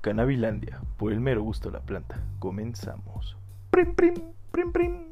Canabilandia, por el mero gusto de la planta. Comenzamos. Prim, prim, prim, prim.